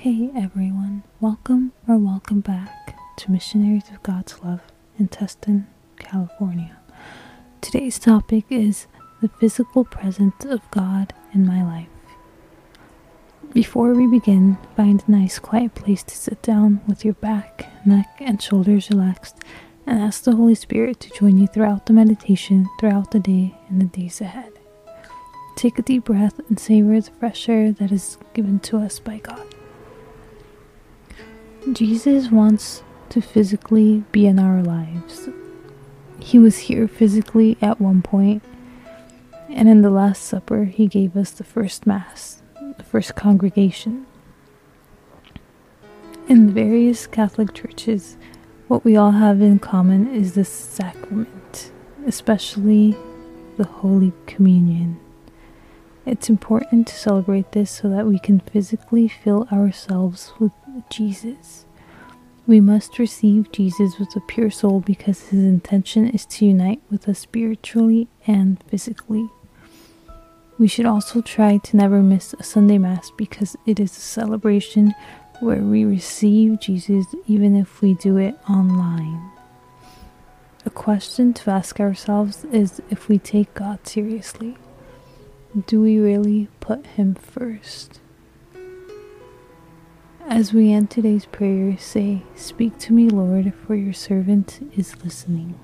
Hey everyone, welcome or welcome back to Missionaries of God's Love in Tustin, California. Today's topic is the physical presence of God in my life. Before we begin, find a nice quiet place to sit down with your back, neck, and shoulders relaxed and ask the Holy Spirit to join you throughout the meditation, throughout the day, and the days ahead. Take a deep breath and savor the fresh air that is given to us by God. Jesus wants to physically be in our lives. He was here physically at one point, and in the Last Supper, he gave us the first Mass, the first congregation. In various Catholic churches, what we all have in common is the sacrament, especially the Holy Communion. It's important to celebrate this so that we can physically fill ourselves with Jesus. We must receive Jesus with a pure soul because his intention is to unite with us spiritually and physically. We should also try to never miss a Sunday Mass because it is a celebration where we receive Jesus even if we do it online. A question to ask ourselves is if we take God seriously. Do we really put Him first? As we end today's prayer, say, Speak to me, Lord, for your servant is listening.